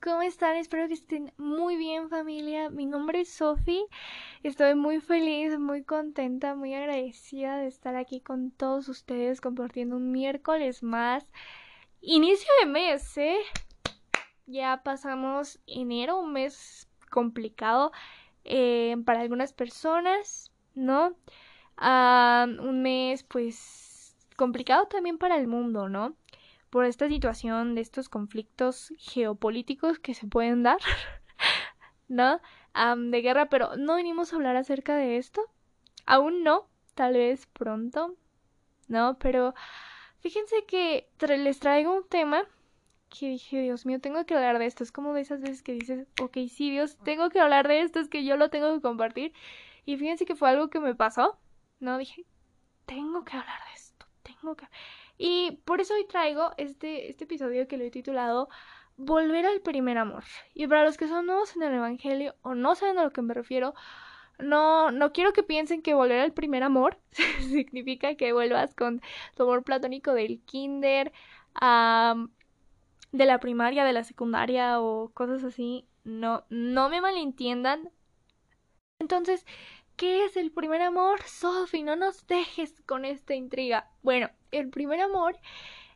¿Cómo están? Espero que estén muy bien familia. Mi nombre es Sofi. Estoy muy feliz, muy contenta, muy agradecida de estar aquí con todos ustedes compartiendo un miércoles más. Inicio de mes, ¿eh? Ya pasamos enero, un mes complicado eh, para algunas personas, ¿no? Ah, un mes pues complicado también para el mundo, ¿no? Por esta situación de estos conflictos geopolíticos que se pueden dar, ¿no? de guerra, pero no venimos a hablar acerca de esto. Aún no, tal vez pronto, ¿no? Pero fíjense que les traigo un tema que dije, Dios mío, tengo que hablar de esto. Es como de esas veces que dices, ok, sí, Dios, tengo que hablar de esto, es que yo lo tengo que compartir. Y fíjense que fue algo que me pasó, ¿no? Dije, tengo que hablar de esto, tengo que... Y por eso hoy traigo este, este episodio que lo he titulado Volver al primer amor. Y para los que son nuevos en el Evangelio o no saben a lo que me refiero, no, no quiero que piensen que volver al primer amor significa que vuelvas con tu amor platónico del kinder, de la primaria, de la secundaria o cosas así. No, no me malentiendan. Entonces, ¿qué es el primer amor? Sophie, no nos dejes con esta intriga. Bueno, el primer amor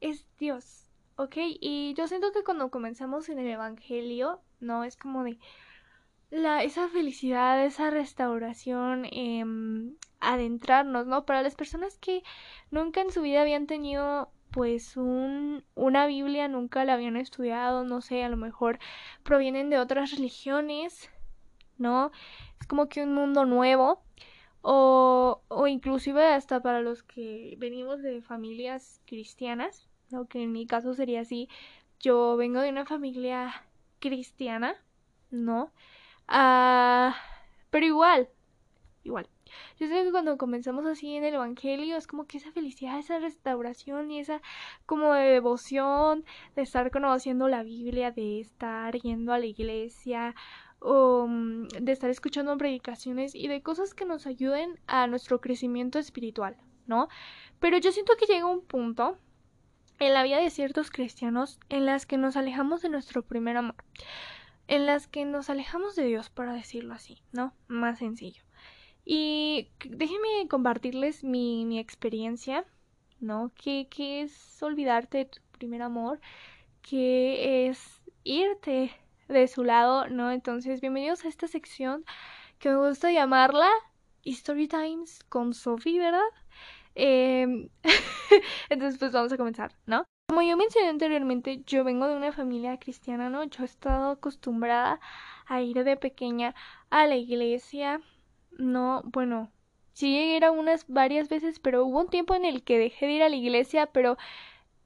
es Dios, ¿ok? Y yo siento que cuando comenzamos en el Evangelio, ¿no? Es como de la, esa felicidad, esa restauración, eh, adentrarnos, ¿no? Para las personas que nunca en su vida habían tenido pues un, una Biblia, nunca la habían estudiado, no sé, a lo mejor provienen de otras religiones, ¿no? Es como que un mundo nueo o, o inclusive hasta para los que venimos de familias cristianas, ¿no? que en mi caso sería así, yo vengo de una familia cristiana, ¿no? Ah, pero igual, igual. Yo sé que cuando comenzamos así en el Evangelio es como que esa felicidad, esa restauración y esa como de devoción, de estar conociendo la Biblia, de estar yendo a la iglesia, mm, de estar escuchando predicaciones y de cosas que nos ayuden a nuestro crecimiento espiritual, ¿no? Pero yo siento que llega un punto en la vida de ciertos cristianos en las que nos alejamos de nuestro primer amor, en las que nos alejamos de Dios, para decirlo así, ¿no? Más sencillo. Y déjenme compartirles mi, mi experiencia, ¿no? ¿Qué, ¿Qué es olvidarte de tu primer amor? ¿Qué es irte de su lado, ¿no? Entonces, bienvenidos a esta sección que me gusta llamarla Story Times con Sophie, ¿verdad? Em, entonces, pues vamos a comenzar, ¿no? Como yo mencioné anteriormente, yo vengo de una familia cristiana, ¿no? Yo he estado acostumbrada a ir de pequeña a la iglesia, no, bueno, sí llegué a unas varias veces, pero hubo un tiempo en el que dejé de ir a la iglesia, pero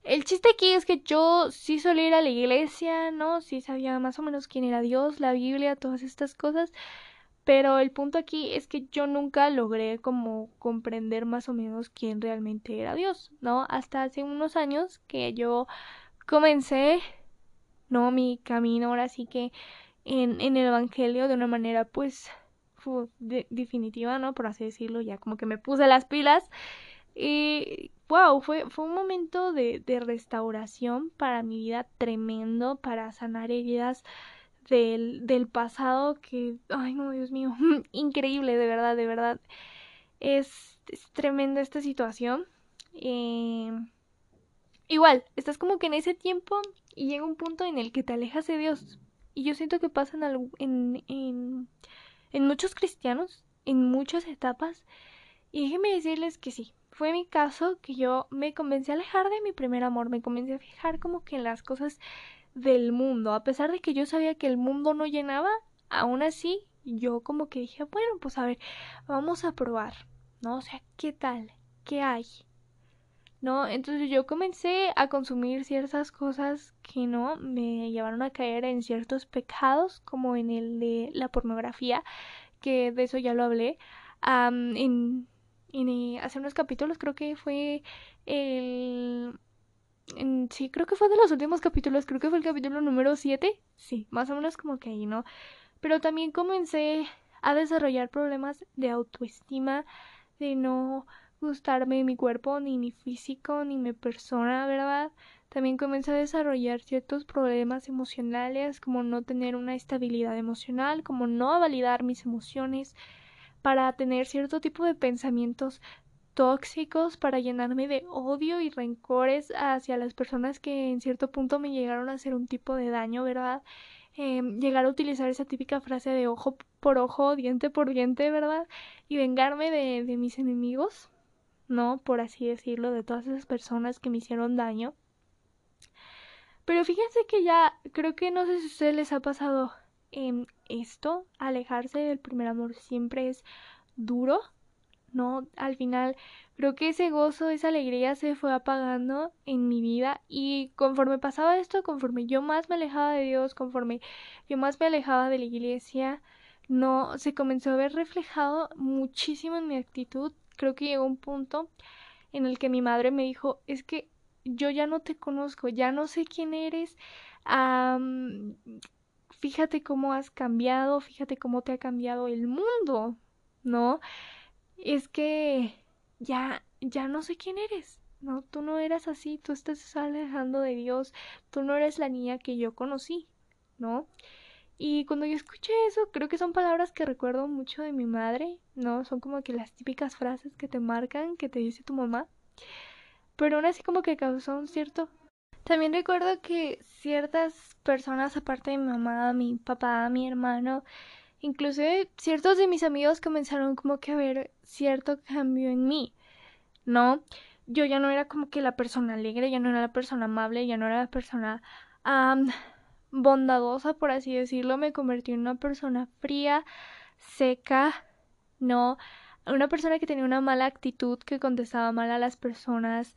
el chiste aquí es que yo sí solía ir a la iglesia, ¿no? Sí sabía más o menos quién era Dios, la Biblia, todas estas cosas. Pero el punto aquí es que yo nunca logré como comprender más o menos quién realmente era Dios, ¿no? Hasta hace unos años que yo comencé, ¿no? Mi camino ahora sí que en, en el Evangelio de una manera pues definitiva, ¿no? Por así decirlo, ya como que me puse las pilas y wow, fue, fue un momento de, de restauración para mi vida tremendo, para sanar heridas del, del pasado que, ay no, Dios mío, increíble, de verdad, de verdad. Es, tremenda esta situación. Eh, igual, estás como que en ese tiempo y llega un punto en el que te alejas de Dios. Y yo siento que pasa en, en, en muchos cristianos, en muchas etapas. Y déjenme decirles que sí, fue mi caso que yo me comencé a alejar de mi primer amor, me comencé a fijar como que en las cosas del mundo, a pesar de que yo sabía que el mundo no llenaba, aún así yo como que dije, bueno, pues a ver, vamos a probar, ¿no? O sea, ¿qué tal? ¿Qué hay? ¿No? Entonces yo comencé a consumir ciertas cosas que no me llevaron a caer en ciertos pecados, como en el de la pornografía, que de eso ya lo hablé, en hace unos capítulos, creo que fue el... sí, creo que fue de los últimos capítulos, creo que fue el capítulo número 7, sí, más o menos como que ahí, ¿no? Pero también comencé a desarrollar problemas de autoestima, de no gustarme mi cuerpo, ni mi físico, ni mi persona, ¿verdad? también comencé a desarrollar ciertos problemas emocionales, como no tener una estabilidad emocional, como no validar mis emociones, para tener cierto tipo de pensamientos tóxicos, para llenarme de odio y rencores hacia las personas que en cierto punto me llegaron a hacer un tipo de daño, ¿verdad? Eh, llegar a utilizar esa típica frase de ojo por ojo, diente por diente, ¿verdad? Y vengarme de, de mis enemigos, ¿no? Por así decirlo, de todas esas personas que me hicieron daño. Pero fíjense que ya creo que no sé si a ustedes les ha pasado en esto, alejarse del primer amor siempre es duro, ¿no? Al final creo que ese gozo, esa alegría se fue apagando en mi vida y conforme pasaba esto, conforme yo más me alejaba de Dios, conforme yo más me alejaba de la iglesia, no se comenzó a ver reflejado muchísimo en mi actitud. Creo que llegó un punto en el que mi madre me dijo, es que yo ya no te conozco, ya no sé quién eres, fíjate cómo has cambiado, fíjate cómo te ha cambiado el mundo, ¿no? Es que ya, ya no sé quién eres, ¿no? Tú no eras así, tú estás alejando de Dios, tú no eres la niña que yo conocí, ¿no? Y cuando yo escuché eso, creo que son palabras que recuerdo mucho de mi madre, ¿no? Son como que las típicas frases que te marcan, que te dice tu mamá pero aún así como que causó un cierto... También recuerdo que ciertas personas, aparte de mi mamá, mi papá, mi hermano, inclusive ciertos de mis amigos comenzaron como que a ver cierto cambio en mí, ¿no? Yo ya no era como que la persona alegre, ya no era la persona amable, ya no era la persona bondadosa, por así decirlo, me convertí en una persona fría, seca, ¿no? una persona que tenía una mala actitud, que contestaba mal a las personas,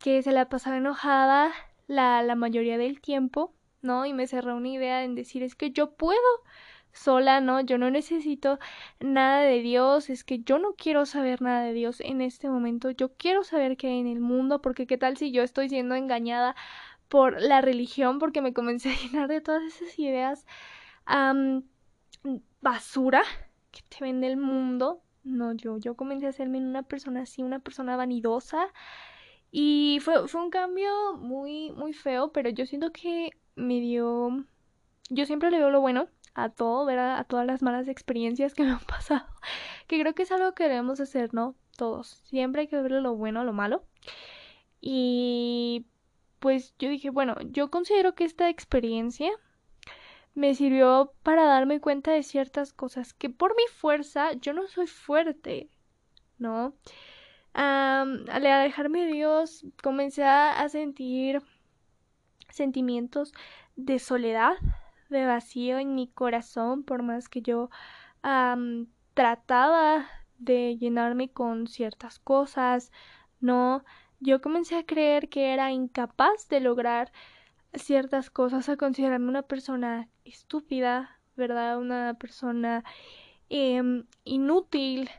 que se la pasaba enojada la, la mayoría del tiempo, ¿no? Y me cerró una idea en decir, es que yo puedo sola, ¿no? Yo no necesito nada de Dios, es que yo no quiero saber nada de Dios en este momento, yo quiero saber qué hay en el mundo, porque qué tal si yo estoy siendo engañada por la religión, porque me comencé a llenar de todas esas ideas basura que te vende el mundo, no, yo, yo comencé a hacerme una persona así, una persona vanidosa. Y fue, fue un cambio muy, muy feo, pero yo siento que me dio... Yo siempre le veo lo bueno a todo, ¿verdad? A todas las malas experiencias que me han pasado. Que creo que es algo que debemos hacer, ¿no? Todos. Siempre hay que ver lo bueno a lo malo. Y pues yo dije, bueno, yo considero que esta experiencia me sirvió para darme cuenta de ciertas cosas que por mi fuerza yo no soy fuerte, ¿no? Al alejarme de Dios comencé a sentir sentimientos de soledad, de vacío en mi corazón, por más que yo trataba de llenarme con ciertas cosas, ¿no? Yo comencé a creer que era incapaz de lograr ciertas cosas, a considerarme una persona estúpida, ¿verdad? Una persona em, inútil,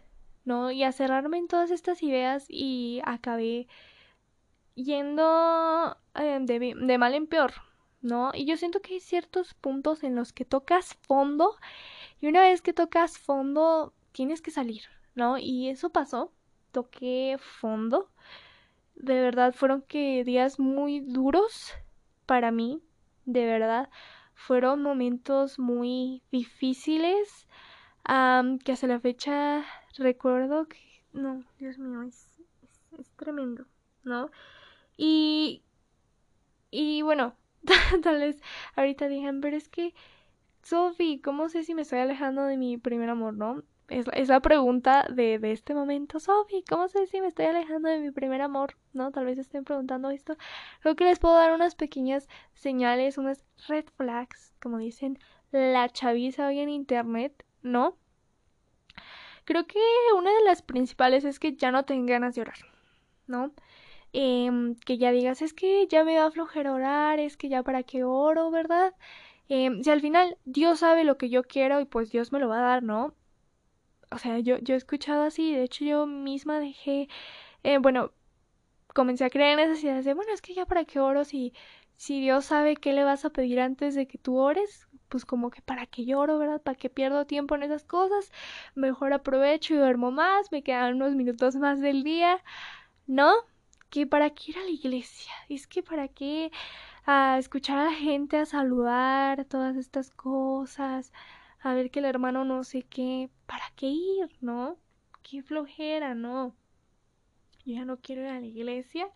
¿no? Y a cerrarme en todas estas ideas y acabé yendo em, de, de mal en peor, ¿no? Y yo siento que hay ciertos puntos en los que tocas fondo y una vez que tocas fondo tienes que salir, ¿no? Y eso pasó, toqué fondo. De verdad fueron que días muy duros para mí, de verdad, fueron momentos muy difíciles que hasta la fecha recuerdo que no, Dios mío, es, es, tremendo, ¿no? Y, y bueno, tal vez ahorita digan, pero es que, Sophie, ¿cómo sé si me estoy alejando de mi primer amor, no? es, la pregunta de, de este momento. Sophie, ¿cómo sé si me estoy alejando de mi primer amor? ¿No? Tal vez estén preguntando esto. Creo que les puedo dar unas pequeñas señales, unas red flags, como dicen la chaviza hoy en internet, ¿no? Creo que una de las principales es que ya no tengan ganas de orar, ¿no? Em, que ya digas, es que ya me da flojera orar, es que ya para qué oro, ¿verdad? Eh, si al final Dios sabe lo que yo quiero y pues Dios me lo va a dar, ¿no? o sea, yo, yo he escuchado así, de hecho yo misma dejé, eh, bueno, comencé a creer en esas ideas de, bueno, es que ya para qué oro si, si Dios sabe qué le vas a pedir antes de que tú ores, pues como que para qué lloro, ¿verdad? ¿Para qué pierdo tiempo en esas cosas? Mejor aprovecho y duermo más, me quedan unos minutos más del día, ¿no? que para qué ir a la iglesia, es que para qué a escuchar a la gente, a saludar, todas estas cosas, a ver que el hermano no sé qué, ¿para qué ir, no? Qué flojera, ¿no? Yo ya no quiero ir a la iglesia.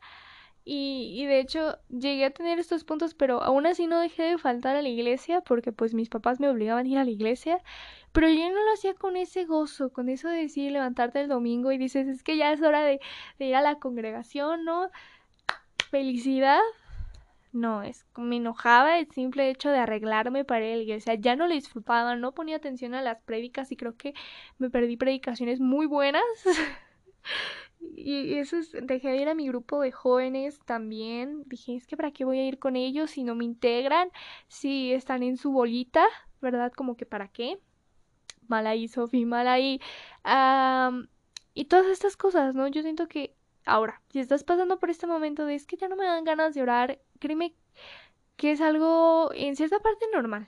Y, de hecho llegué a tener estos puntos, pero aún así no dejé de faltar a la iglesia porque pues mis papás me obligaban a ir a la iglesia, pero yo no lo hacía con ese gozo, con eso de decir levantarte el domingo y dices es que ya es hora de, de ir a la congregación, ¿no? Felicidad, no, es me enojaba el simple hecho de arreglarme para ir a la iglesia. Ya no lo disfrutaba, no ponía atención a las prédicas y creo que me perdí predicaciones muy buenas. y eso es, dejé de ir a mi grupo de jóvenes también. Dije, es que para qué voy a ir con ellos si no me integran, si están en su bolita, ¿verdad? Como que para qué. Mal ahí, Sofi, mal ahí. y todas estas cosas, ¿no? Yo siento que ahora, si estás pasando por este momento de es que ya no me dan ganas de orar, créeme que es algo en cierta parte normal,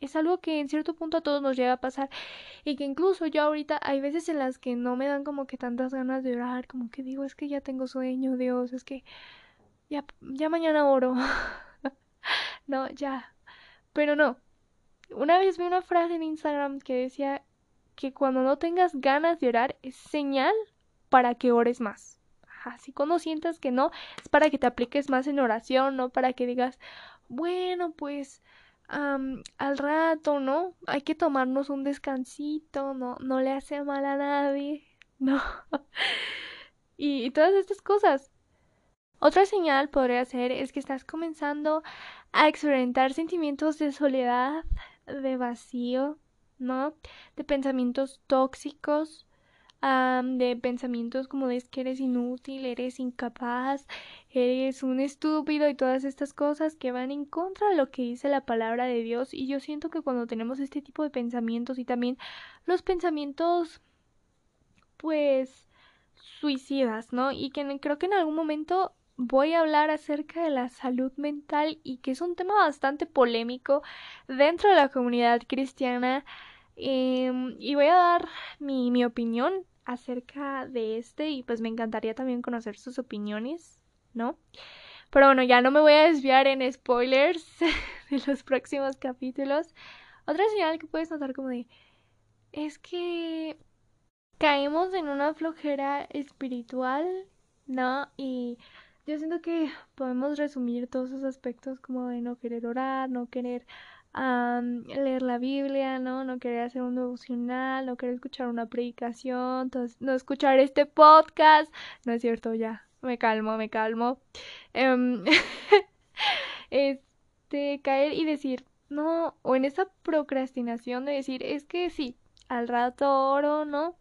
Es algo que en cierto punto a todos nos llega a pasar y que incluso yo ahorita hay veces en las que no me dan como que tantas ganas de orar, como que digo, es que ya tengo sueño, Dios, es que ya, ya mañana oro. no, ya. Pero no. Una vez vi una frase en Instagram que decía que cuando no tengas ganas de orar es señal para que ores más. Así cuando sientas que no, es para que te apliques más en oración, no para que digas, bueno, pues al rato, ¿no? Hay que tomarnos un descansito, no, no le hace mal a nadie, no. y, y todas estas cosas. Otra señal podría ser es que estás comenzando a experimentar sentimientos de soledad, de vacío, ¿no? De pensamientos tóxicos, de pensamientos como de que eres inútil, eres incapaz, eres un estúpido y todas estas cosas que van en contra de lo que dice la palabra de Dios. Y yo siento que cuando tenemos este tipo de pensamientos y también los pensamientos, pues, suicidas, ¿no? Y que creo que en algún momento voy a hablar acerca de la salud mental y que es un tema bastante polémico dentro de la comunidad cristiana. Em, y voy a dar mi, mi opinión acerca de este y pues me encantaría también conocer sus opiniones, ¿no? Pero bueno, ya no me voy a desviar en spoilers de los próximos capítulos. Otra señal que puedes notar como de es que caemos en una flojera espiritual, ¿no? Y yo siento que podemos resumir todos esos aspectos como de no querer orar, no querer leer la Biblia, ¿no? No querer hacer un devocional, no querer escuchar una predicación, no escuchar este podcast. No es cierto, ya, me calmo, me calmo. Em, este, caer y decir, no, o en esa procrastinación de decir, es que sí, al rato oro, ¿no?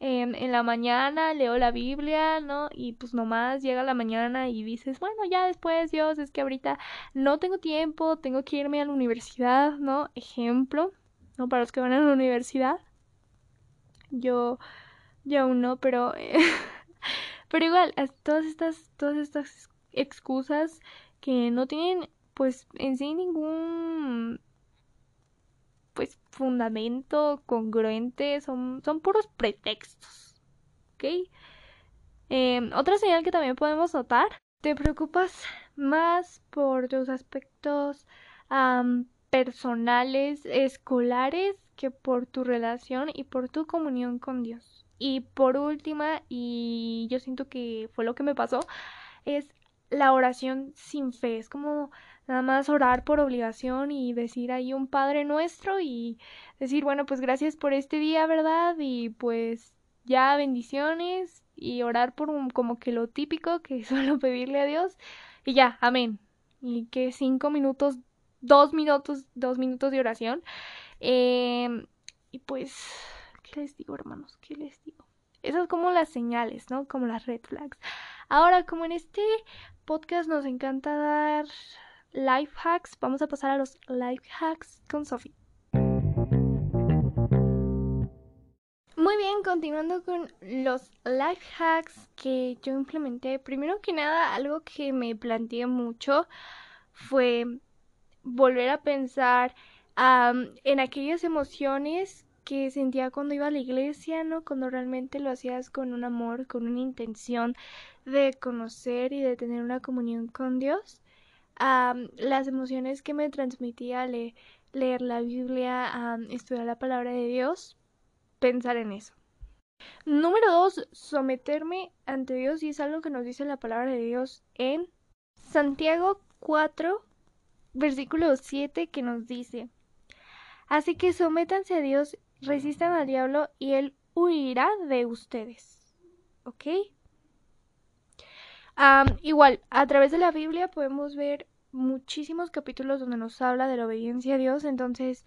En la mañana leo la Biblia, ¿no? Y pues nomás llega la mañana y dices, bueno, ya después, Dios, es que ahorita no tengo tiempo, tengo que irme a la universidad, ¿no? Ejemplo, ¿no? Para los que van a la universidad. Yo, yo aún no, pero... pero igual, todas estas, todas estas excusas que no tienen, pues, en sí ningún pues fundamento congruente, son, son puros pretextos. ¿Ok? Em, otra señal que también podemos notar, te preocupas más por tus aspectos personales, escolares, que por tu relación y por tu comunión con Dios. Y por última, y yo siento que fue lo que me pasó, es la oración sin fe. Es como nada más orar por obligación y decir ahí un Padre nuestro y decir, bueno, pues gracias por este día, ¿verdad? Y pues ya bendiciones y orar por un, como que lo típico que suelo pedirle a Dios y ya, amén. Y que cinco minutos, dos minutos, dos minutos de oración. Em, y pues, ¿qué les digo, hermanos? ¿Qué les digo? Esas como las señales, ¿no? Como las red flags. Ahora, como en este podcast nos encanta dar life hacks, vamos a pasar a los life hacks con Sophie. Muy bien, continuando con los life hacks que yo implementé. Primero que nada, algo que me planteé mucho fue volver a pensar en aquellas emociones que sentía cuando iba a la iglesia, ¿no? Cuando realmente lo hacías con un amor, con una intención de conocer y de tener una comunión con Dios. Las emociones que me transmitía leer la Biblia, estudiar la palabra de Dios, pensar en eso. Número dos, someterme ante Dios y es algo que nos dice la palabra de Dios en Santiago 4, versículo 7 que nos dice, Así que sométanse a Dios, resistan al diablo y él huirá de ustedes. ¿Ok? Igual, a través de la Biblia podemos ver muchísimos capítulos donde nos habla de la obediencia a Dios, entonces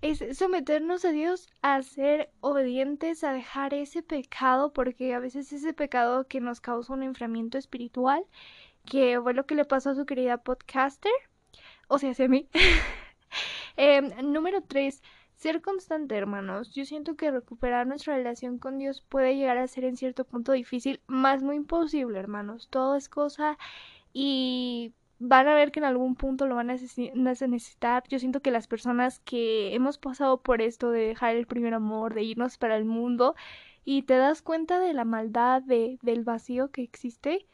es someternos a Dios a ser obedientes, a dejar ese pecado, porque a veces ese pecado que nos causa un enfriamiento espiritual, que fue lo que le pasó a su querida podcaster, o sea, a mí. Em, número 3. Ser constante, hermanos. Yo siento que recuperar nuestra relación con Dios puede llegar a ser en cierto punto difícil, más no imposible, hermanos. Todo es cosa y van a ver que en algún punto lo van a necesitar. Yo siento que las personas que hemos pasado por esto de dejar el primer amor, de irnos para el mundo, y te das cuenta de la maldad, de, del vacío que existe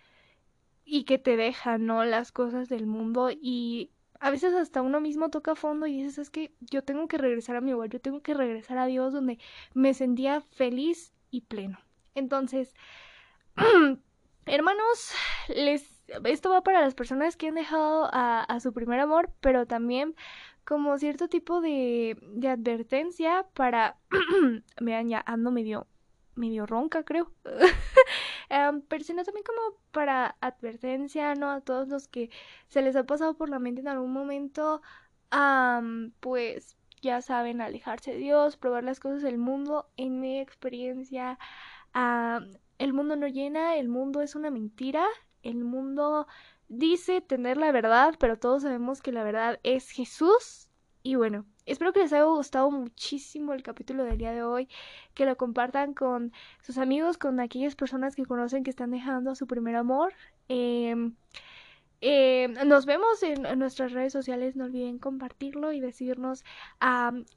y que te deja, ¿no? Las cosas del mundo y a veces hasta uno mismo toca fondo y dices, es que yo tengo que regresar a mi hogar, yo tengo que regresar a Dios donde me sentía feliz y pleno. Entonces, hermanos, les esto va para las personas que han dejado a, su primer amor, pero también como cierto tipo de, de advertencia para vean ya ando medio medio ronca creo Um, pero sino también como para advertencia, ¿no? A todos los que se les ha pasado por la mente en algún momento, pues ya saben, alejarse de Dios, probar las cosas del mundo. En mi experiencia, el mundo no llena, el mundo es una mentira, el mundo dice tener la verdad, pero todos sabemos que la verdad es Jesús. Y bueno, Espero que les haya gustado muchísimo el capítulo del día de hoy, que lo compartan con sus amigos, con aquellas personas que conocen que están dejando su primer amor. Em, em, nos vemos en, nuestras redes sociales, no olviden compartirlo y decirnos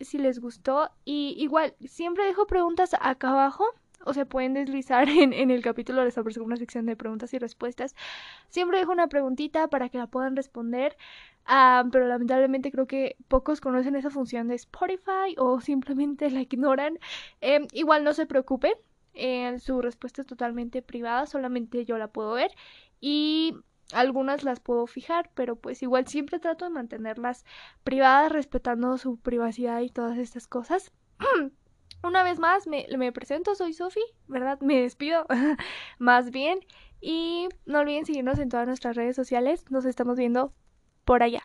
si les gustó. Y igual, siempre dejo preguntas acá abajo o se pueden deslizar en, en el capítulo les aparece una sección de preguntas y respuestas. Siempre dejo una preguntita para que la puedan responder. Ah, pero lamentablemente creo que pocos conocen esa función de Spotify o simplemente la ignoran. Em, igual no se preocupen, eh, su respuesta es totalmente privada, solamente yo la puedo ver y algunas las puedo fijar, pero pues igual siempre trato de mantenerlas privadas, respetando su privacidad y todas estas cosas. Una vez más me, me presento, soy Sofi, ¿verdad? Me despido más bien. Y no olviden seguirnos en todas nuestras redes sociales. Nos estamos viendo por allá.